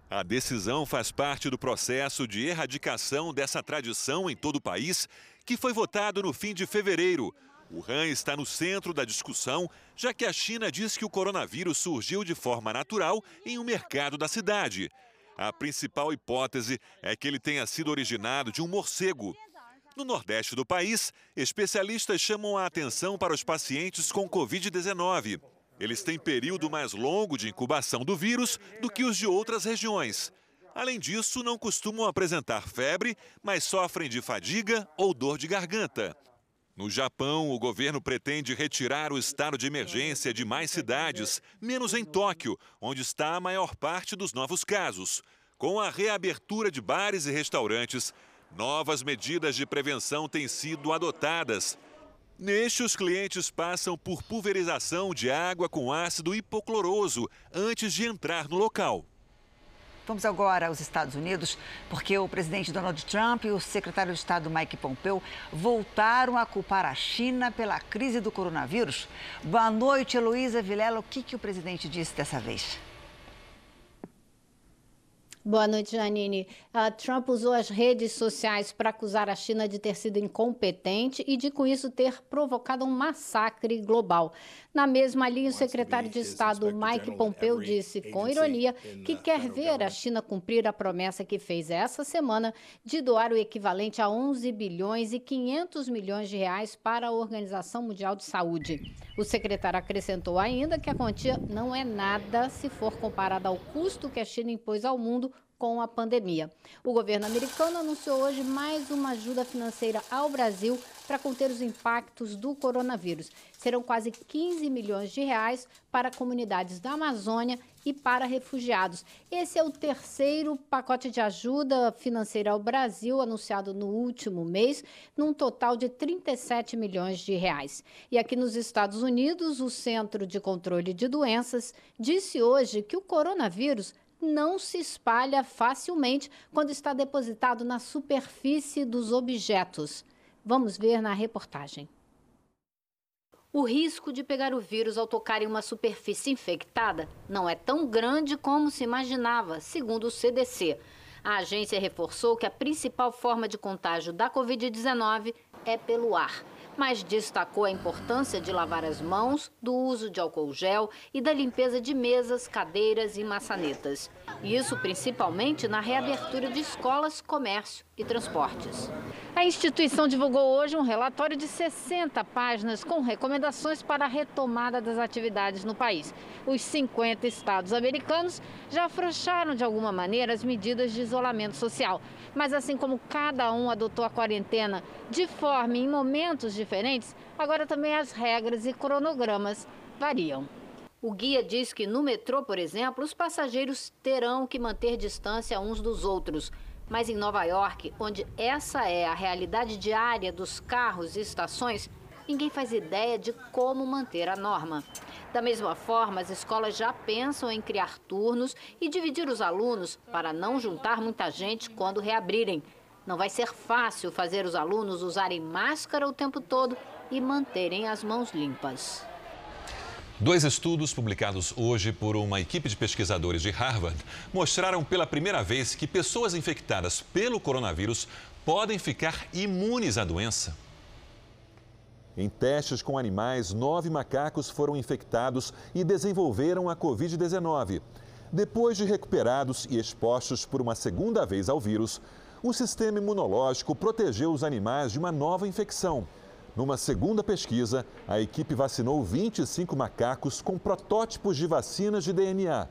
A decisão faz parte do processo de erradicação dessa tradição em todo o país, que foi votado no fim de fevereiro. O Han está no centro da discussão, já que a China diz que o coronavírus surgiu de forma natural em um mercado da cidade. A principal hipótese é que ele tenha sido originado de um morcego. No nordeste do país, especialistas chamam a atenção para os pacientes com Covid-19. Eles têm período mais longo de incubação do vírus do que os de outras regiões. Além disso, não costumam apresentar febre, mas sofrem de fadiga ou dor de garganta. No Japão, o governo pretende retirar o estado de emergência de mais cidades, menos em Tóquio, onde está a maior parte dos novos casos. Com a reabertura de bares e restaurantes, novas medidas de prevenção têm sido adotadas. Neste, os clientes passam por pulverização de água com ácido hipocloroso antes de entrar no local. Vamos agora aos Estados Unidos, porque o presidente Donald Trump e o secretário de Estado Mike Pompeo voltaram a culpar a China pela crise do coronavírus. Boa noite, Heloísa Vilela. O que, que o presidente disse dessa vez? Boa noite, Janine. Uh, Trump usou as redes sociais para acusar a China de ter sido incompetente e de, com isso, ter provocado um massacre global. Na mesma linha, o secretário de Estado Mike Pompeo disse, com ironia, que quer ver a China cumprir a promessa que fez essa semana de doar o equivalente a 11 bilhões e 500 milhões de reais para a Organização Mundial de Saúde. O secretário acrescentou ainda que a quantia não é nada se for comparada ao custo que a China impôs ao mundo com a pandemia. O governo americano anunciou hoje mais uma ajuda financeira ao Brasil para conter os impactos do coronavírus. Serão quase 15 milhões de reais para comunidades da Amazônia e para refugiados. Esse é o terceiro pacote de ajuda financeira ao Brasil anunciado no último mês, num total de 37 milhões de reais. E aqui nos Estados Unidos, o Centro de Controle de Doenças disse hoje que o coronavírus não se espalha facilmente quando está depositado na superfície dos objetos. Vamos ver na reportagem. O risco de pegar o vírus ao tocar em uma superfície infectada não é tão grande como se imaginava, segundo o CDC. A agência reforçou que a principal forma de contágio da Covid-19 é pelo ar mas destacou a importância de lavar as mãos, do uso de álcool gel e da limpeza de mesas, cadeiras e maçanetas. Isso principalmente na reabertura de escolas, comércio e transportes. A instituição divulgou hoje um relatório de 60 páginas com recomendações para a retomada das atividades no país. Os 50 estados americanos já afrouxaram de alguma maneira as medidas de isolamento social. Mas assim como cada um adotou a quarentena de forma e em momentos diferentes, agora também as regras e cronogramas variam. O guia diz que no metrô, por exemplo, os passageiros terão que manter distância uns dos outros. Mas em Nova York, onde essa é a realidade diária dos carros e estações, ninguém faz ideia de como manter a norma. Da mesma forma, as escolas já pensam em criar turnos e dividir os alunos para não juntar muita gente quando reabrirem. Não vai ser fácil fazer os alunos usarem máscara o tempo todo e manterem as mãos limpas. Dois estudos publicados hoje por uma equipe de pesquisadores de Harvard mostraram pela primeira vez que pessoas infectadas pelo coronavírus podem ficar imunes à doença. Em testes com animais, nove macacos foram infectados e desenvolveram a Covid-19. Depois de recuperados e expostos por uma segunda vez ao vírus, o sistema imunológico protegeu os animais de uma nova infecção. Numa segunda pesquisa, a equipe vacinou 25 macacos com protótipos de vacinas de DNA.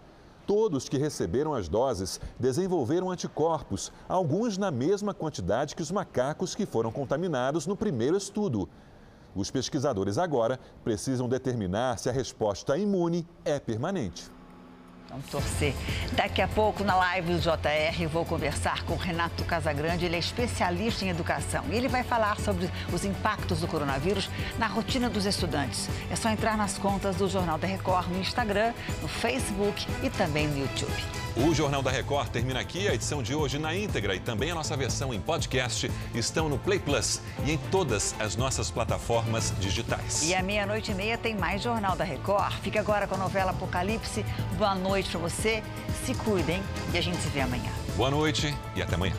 Todos que receberam as doses desenvolveram anticorpos, alguns na mesma quantidade que os macacos que foram contaminados no primeiro estudo. Os pesquisadores agora precisam determinar se a resposta imune é permanente. Vamos torcer. Daqui a pouco, na live do JR, vou conversar com Renato Casagrande. Ele é especialista em educação e ele vai falar sobre os impactos do coronavírus na rotina dos estudantes. É só entrar nas contas do Jornal da Record no Instagram, no Facebook e também no YouTube. O Jornal da Record termina aqui. A edição de hoje na íntegra e também a nossa versão em podcast estão no Play Plus e em todas as nossas plataformas digitais. E à meia-noite e meia tem mais Jornal da Record. Fica agora com a novela Apocalipse. Boa noite para você. Se cuidem e a gente se vê amanhã. Boa noite e até amanhã.